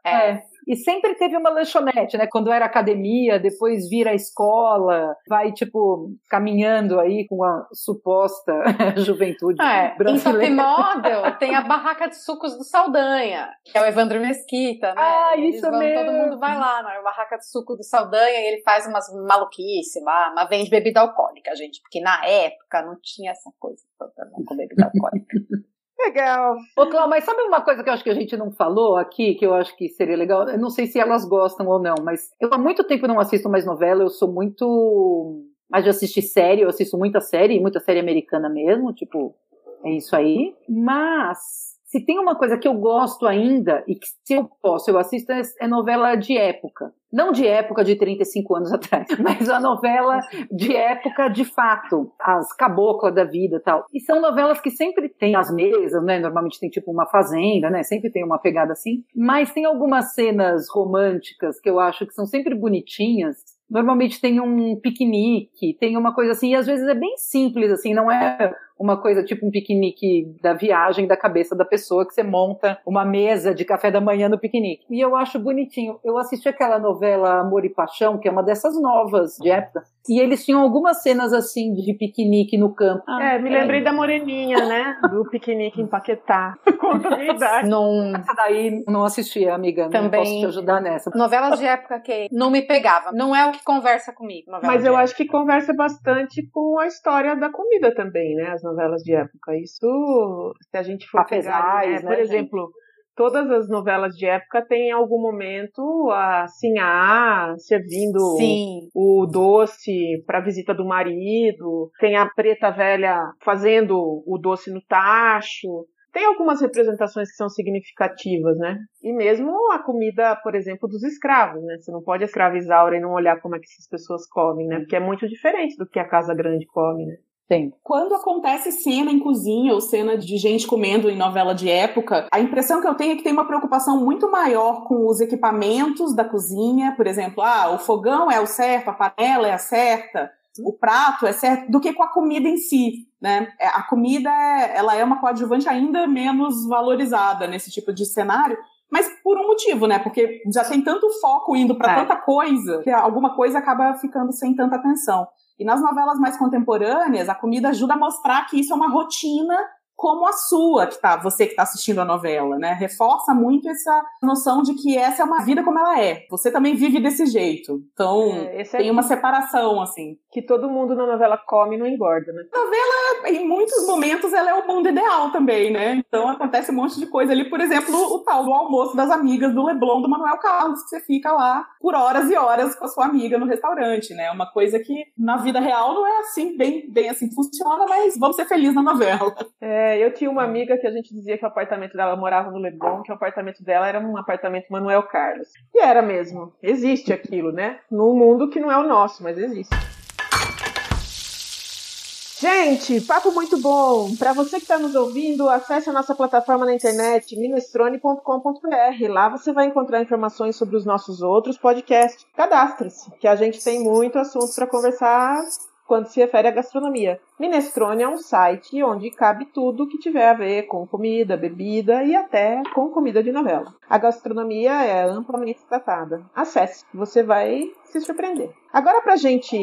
É. É. E sempre teve uma lanchonete, né? Quando era academia, depois vira escola, vai, tipo, caminhando aí com a suposta juventude É, em Top brasileira. Model tem a barraca de sucos do Saldanha, que é o Evandro Mesquita, né? Ah, Eles isso vão- mesmo. Todo mundo vai lá na barraca de suco do Saldanha e ele faz umas maluquices lá, mas vende bebida alcoólica, gente, porque na época não tinha essa coisa toda não, com bebida alcoólica. Legal. Ô, Cláudio, mas sabe uma coisa que eu acho que a gente não falou aqui, que eu acho que seria legal? Eu não sei se elas gostam ou não, mas eu há muito tempo não assisto mais novela, eu sou muito. mais de assistir série, eu assisto muita série, muita série americana mesmo, tipo, é isso aí. Mas. Se tem uma coisa que eu gosto ainda, e que se eu posso, eu assisto, é, é novela de época. Não de época de 35 anos atrás, mas a novela de época de fato, as caboclas da vida tal. E são novelas que sempre tem as mesas, né? Normalmente tem tipo uma fazenda, né? Sempre tem uma pegada assim. Mas tem algumas cenas românticas que eu acho que são sempre bonitinhas. Normalmente tem um piquenique, tem uma coisa assim, e às vezes é bem simples, assim, não é uma coisa tipo um piquenique da viagem da cabeça da pessoa que você monta uma mesa de café da manhã no piquenique. E eu acho bonitinho. Eu assisti aquela novela Amor e Paixão, que é uma dessas novas de época, e eles tinham algumas cenas assim de piquenique no campo. É, me lembrei da Moreninha, né? Do piquenique em Paquetá. Conta a minha idade. Num, Essa daí não assisti, amiga. Não Também. posso te ajudar nessa. novelas de época que não me pegava. Não é o que conversa comigo. Mas eu época. acho que conversa bastante com a história da comida também, né? As novelas de época. Isso, se a gente for pegar, Apesais, né? né, por gente? exemplo, todas as novelas de época têm em algum momento a Sinhá servindo Sim. o doce para visita do marido, tem a preta velha fazendo o doce no tacho. Tem algumas representações que são significativas, né? E mesmo a comida, por exemplo, dos escravos, né? Você não pode escravizar e não olhar como é que essas pessoas comem, né? Porque é muito diferente do que a Casa Grande come, né? Quando acontece cena em cozinha ou cena de gente comendo em novela de época, a impressão que eu tenho é que tem uma preocupação muito maior com os equipamentos da cozinha, por exemplo, ah, o fogão é o certo, a panela é a certa, o prato é certo, do que com a comida em si, né? É, A comida, é- ela é uma coadjuvante ainda menos valorizada nesse tipo de cenário, mas por um motivo, né? Porque já tem tanto foco indo para É. tanta coisa, que alguma coisa acaba ficando sem tanta atenção. E nas novelas mais contemporâneas, a comida ajuda a mostrar que isso é uma rotina como a sua, que tá, você que está assistindo a novela, né? Reforça muito essa noção de que essa é uma vida como ela é. Você também vive desse jeito. Então, é, tem uma separação, assim. Que todo mundo na novela come e não engorda, né? A novela, em muitos momentos, ela é o mundo ideal também, né? Então, acontece um monte de coisa ali. Por exemplo, o tal do almoço das amigas do Leblon, do Manuel Carlos, que você fica lá por horas e horas com a sua amiga no restaurante, né? Uma coisa que na vida real não é assim, bem, bem assim funciona, mas vamos ser felizes na novela. É, eu tinha uma amiga que a gente dizia que o apartamento dela morava no Leblon, que o apartamento dela era um apartamento Manuel Carlos. E era mesmo. Existe aquilo, né? Num mundo que não é o nosso, mas existe. Gente, papo muito bom. Para você que está nos ouvindo, acesse a nossa plataforma na internet, minestrone.com.br. Lá você vai encontrar informações sobre os nossos outros podcasts. Cadastre-se, que a gente tem muito assunto para conversar quando se refere à gastronomia. Minestrone é um site onde cabe tudo que tiver a ver com comida, bebida e até com comida de novela. A gastronomia é amplamente tratada. Acesse, você vai se surpreender. Agora, para a gente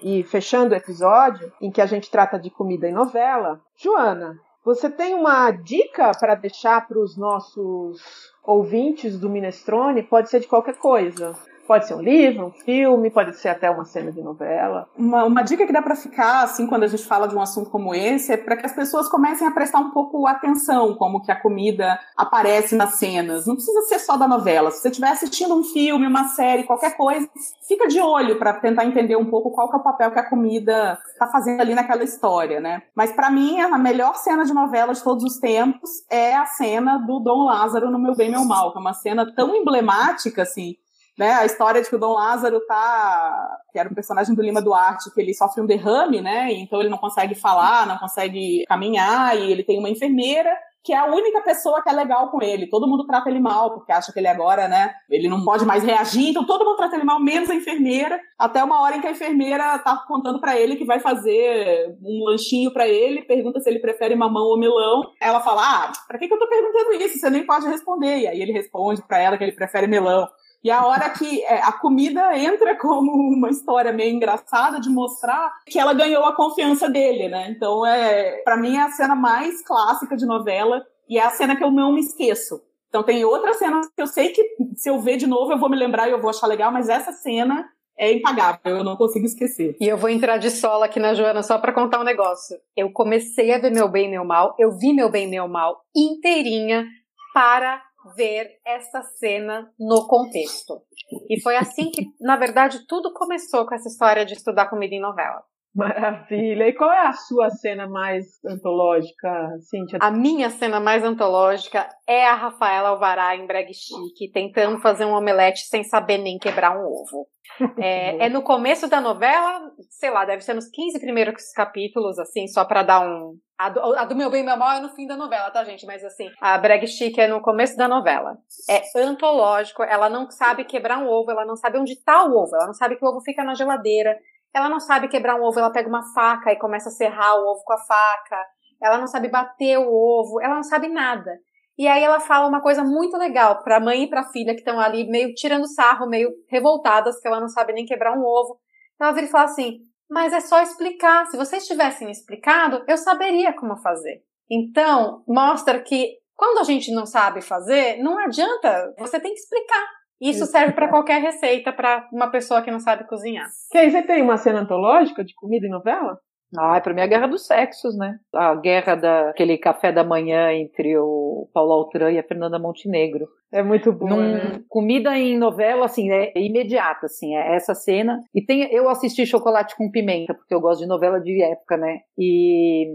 ir fechando o episódio em que a gente trata de comida e novela, Joana, você tem uma dica para deixar para os nossos ouvintes do Minestrone? Pode ser de qualquer coisa. Pode ser um livro, um filme, pode ser até uma cena de novela. Uma, uma dica que dá para ficar, assim, quando a gente fala de um assunto como esse, é para que as pessoas comecem a prestar um pouco atenção como que a comida aparece nas cenas. Não precisa ser só da novela. Se você estiver assistindo um filme, uma série, qualquer coisa, fica de olho para tentar entender um pouco qual é o papel que a comida está fazendo ali naquela história, né? Mas para mim, a melhor cena de novela de todos os tempos é a cena do Dom Lázaro no Meu Bem, Meu Mal, que é uma cena tão emblemática, assim, né, a história de que o Dom Lázaro tá, que era um personagem do Lima Duarte, que ele sofre um derrame, né, então ele não consegue falar, não consegue caminhar, e ele tem uma enfermeira que é a única pessoa que é legal com ele. Todo mundo trata ele mal, porque acha que ele agora, né, ele não pode mais reagir, então todo mundo trata ele mal, menos a enfermeira, até uma hora em que a enfermeira tá contando para ele que vai fazer um lanchinho para ele, pergunta se ele prefere mamão ou melão. Ela fala: "Ah, para que que eu tô perguntando isso? Você nem pode responder". E aí ele responde para ela que ele prefere melão. E a hora que é, a comida entra como uma história meio engraçada de mostrar que ela ganhou a confiança dele, né? Então, é, para mim, é a cena mais clássica de novela e é a cena que eu não me esqueço. Então, tem outras cenas que eu sei que se eu ver de novo eu vou me lembrar e eu vou achar legal, mas essa cena é impagável, eu não consigo esquecer. E eu vou entrar de sola aqui na Joana só para contar um negócio. Eu comecei a ver Meu Bem, Meu Mal, eu vi Meu Bem, Meu Mal inteirinha para ver essa cena no contexto. E foi assim que, na verdade, tudo começou com essa história de estudar comida em novela. Maravilha! E qual é a sua cena mais antológica, Cíntia? A minha cena mais antológica é a Rafaela Alvará em Brag Chique, tentando fazer um omelete sem saber nem quebrar um ovo. É, é, no começo da novela, sei lá, deve ser nos 15 primeiros capítulos, assim, só para dar um. A do, a do, Meu Bem e Meu Mal é no fim da novela, tá, gente? Mas assim, a Brag Chic é no começo da novela. É antológico, ela não sabe quebrar um ovo, ela não sabe onde tá o ovo, ela não sabe que o ovo fica na geladeira, ela não sabe quebrar um ovo, ela pega uma faca e começa a serrar o ovo com a faca, ela não sabe bater o ovo, ela não sabe nada. E aí ela fala uma coisa muito legal para a mãe e para a filha que estão ali meio tirando sarro, meio revoltadas, que ela não sabe nem quebrar um ovo. Ela vira e fala assim: "Mas é só explicar. Se vocês tivessem explicado, eu saberia como fazer". Então, mostra que quando a gente não sabe fazer, não adianta, você tem que explicar. Isso serve para qualquer receita para uma pessoa que não sabe cozinhar. Quer você tem uma cena antológica de comida e novela? Ah, para mim é a guerra dos sexos, né? A guerra daquele café da manhã entre o Paulo Altran e a Fernanda Montenegro. É muito bom. Num, né? Comida em novela, assim, é imediata, assim, é essa cena. E tem, eu assisti Chocolate com Pimenta, porque eu gosto de novela de época, né? E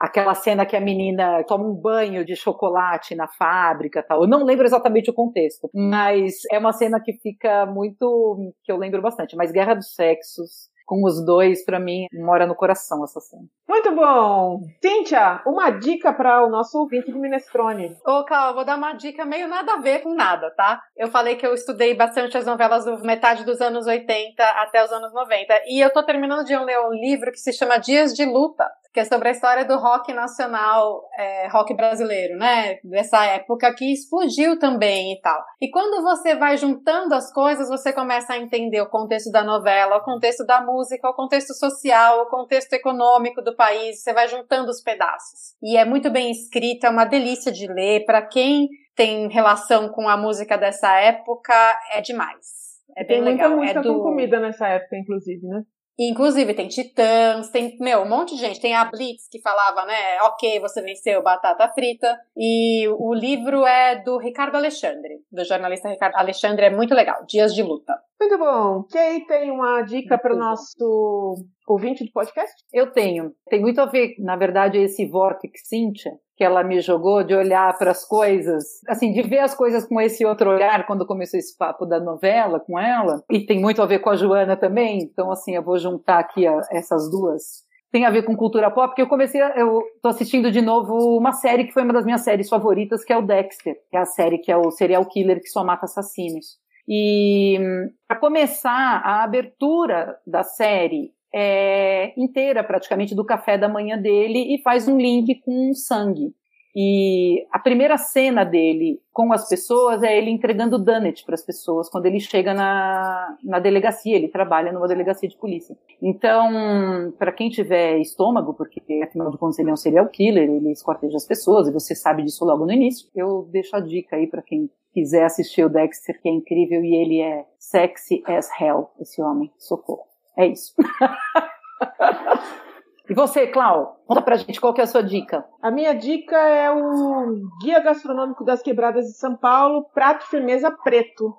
aquela cena que a menina toma um banho de chocolate na fábrica tal. Eu não lembro exatamente o contexto, mas é uma cena que fica muito. que eu lembro bastante. Mas Guerra dos Sexos com os dois, para mim, mora no coração essa cena. Muito bom! Cíntia, uma dica para o nosso ouvinte de Minestrone. Ô, Cal, vou dar uma dica meio nada a ver com nada, tá? Eu falei que eu estudei bastante as novelas do metade dos anos 80 até os anos 90. E eu tô terminando de ler um livro que se chama Dias de Luta. que é sobre a história do rock nacional, é, rock brasileiro, né? Dessa época que explodiu também e tal. E quando você vai juntando as coisas, você começa a entender o contexto da novela, o contexto da música, o contexto social, o contexto econômico do país, você vai juntando os pedaços. E é muito bem escrito, é uma delícia de ler. Para quem tem relação com a música dessa época, é demais. É bem tem legal. muita música é do... com comida nessa época, inclusive, né? Inclusive, tem Titãs, tem, meu, um monte de gente. Tem a Blitz que falava, né? Ok, você venceu batata frita. E o livro é do Ricardo Alexandre, do jornalista Ricardo Alexandre, é muito legal. Dias de Luta. Muito bom. Kay tem uma dica para o nosso ouvinte do podcast? Eu tenho. Tem muito a ver, na verdade, esse Vortex Cynthia, que ela me jogou de olhar para as coisas, assim, de ver as coisas com esse outro olhar quando começou esse papo da novela com ela. E tem muito a ver com a Joana também. Então, assim, eu vou juntar aqui a, essas duas tem a ver com cultura pop, porque eu comecei, a, eu tô assistindo de novo uma série que foi uma das minhas séries favoritas, que é o Dexter, que é a série que é o serial killer que só mata assassinos. E para começar, a abertura da série é inteira, praticamente, do café da manhã dele e faz um link com sangue. E a primeira cena dele com as pessoas é ele entregando donut para as pessoas quando ele chega na, na delegacia. Ele trabalha numa delegacia de polícia. Então, para quem tiver estômago, porque afinal de contas ele é um serial killer, ele escorteja as pessoas e você sabe disso logo no início, eu deixo a dica aí para quem quiser assistir o Dexter, que é incrível e ele é sexy as hell, esse homem. Socorro. É isso. E você, Clau, conta pra gente qual que é a sua dica. A minha dica é o Guia Gastronômico das Quebradas de São Paulo, Prato Firmeza Preto,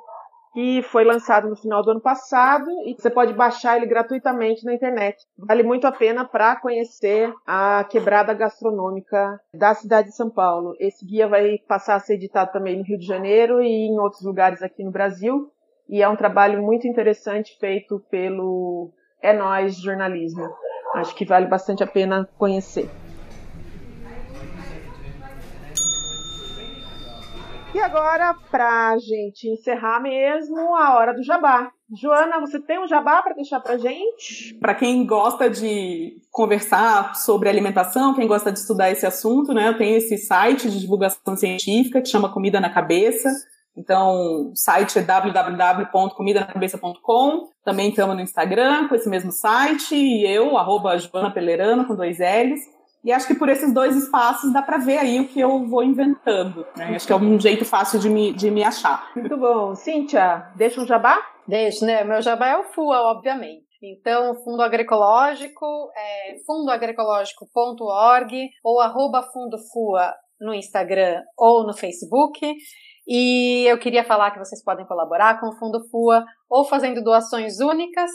que foi lançado no final do ano passado e você pode baixar ele gratuitamente na internet. Vale muito a pena para conhecer a quebrada gastronômica da cidade de São Paulo. Esse guia vai passar a ser editado também no Rio de Janeiro e em outros lugares aqui no Brasil. E é um trabalho muito interessante feito pelo É Nós Jornalismo. Acho que vale bastante a pena conhecer. E agora, pra gente encerrar mesmo, a hora do jabá. Joana, você tem um jabá para deixar pra gente? Para quem gosta de conversar sobre alimentação, quem gosta de estudar esse assunto, né? Eu tenho esse site de divulgação científica que chama Comida na Cabeça. Então, o site é www.comidanacabeça.com. Também estamos no Instagram com esse mesmo site. E eu, arroba Joana Pelerano, com dois L's. E acho que por esses dois espaços dá para ver aí o que eu vou inventando. Né? Acho que é um jeito fácil de me, de me achar. Muito bom. Cíntia, deixa um jabá? Deixa, né? Meu jabá é o FUA, obviamente. Então, Fundo Agroecológico é fundoagroecológico.org ou arroba fundofua no Instagram ou no Facebook. E eu queria falar que vocês podem colaborar com o Fundo FUA ou fazendo doações únicas.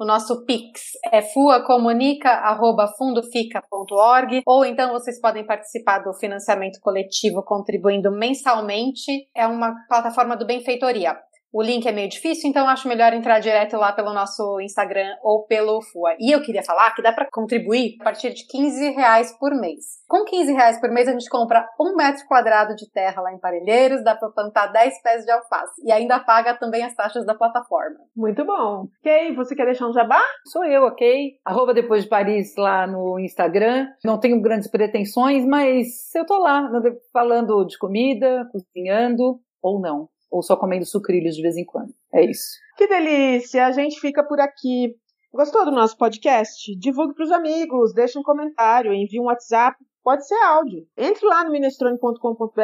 O nosso Pix é fuacomunica.fundofica.org ou então vocês podem participar do financiamento coletivo contribuindo mensalmente. É uma plataforma do Benfeitoria. O link é meio difícil, então acho melhor entrar direto lá pelo nosso Instagram ou pelo FUA. E eu queria falar que dá para contribuir a partir de 15 reais por mês. Com 15 reais por mês a gente compra um metro quadrado de terra lá em Parelheiros, dá para plantar 10 pés de alface e ainda paga também as taxas da plataforma. Muito bom. Ok, você quer deixar um jabá? Sou eu, ok? Arroba depois de Paris lá no Instagram. Não tenho grandes pretensões, mas eu tô lá falando de comida, cozinhando ou não ou só comendo sucrilhos de vez em quando. É isso. Que delícia! A gente fica por aqui. Gostou do nosso podcast? Divulgue para os amigos, deixe um comentário, envie um WhatsApp, pode ser áudio. Entre lá no minestrone.com.br,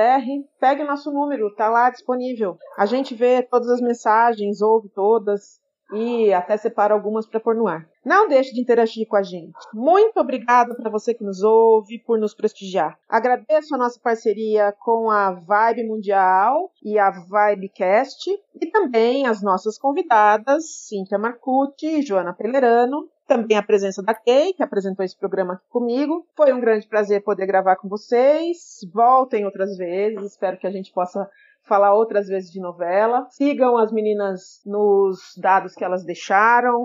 pegue nosso número, tá lá disponível. A gente vê todas as mensagens, ouve todas e até separa algumas para pôr no ar. Não deixe de interagir com a gente. Muito obrigada para você que nos ouve, por nos prestigiar. Agradeço a nossa parceria com a Vibe Mundial e a Vibecast e também as nossas convidadas, Cíntia Marcucci e Joana Pelerano, também a presença da Kay, que apresentou esse programa aqui comigo. Foi um grande prazer poder gravar com vocês. Voltem outras vezes, espero que a gente possa falar outras vezes de novela. Sigam as meninas nos dados que elas deixaram.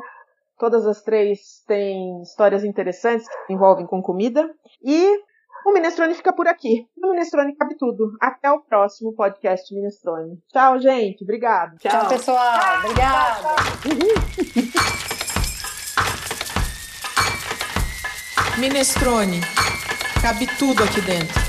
Todas as três têm histórias interessantes que envolvem com comida. E o Minestrone fica por aqui. No Minestrone cabe tudo. Até o próximo podcast Minestrone. Tchau, gente. Obrigado. Tchau, Tchau pessoal. Obrigada. Minestrone. Cabe tudo aqui dentro.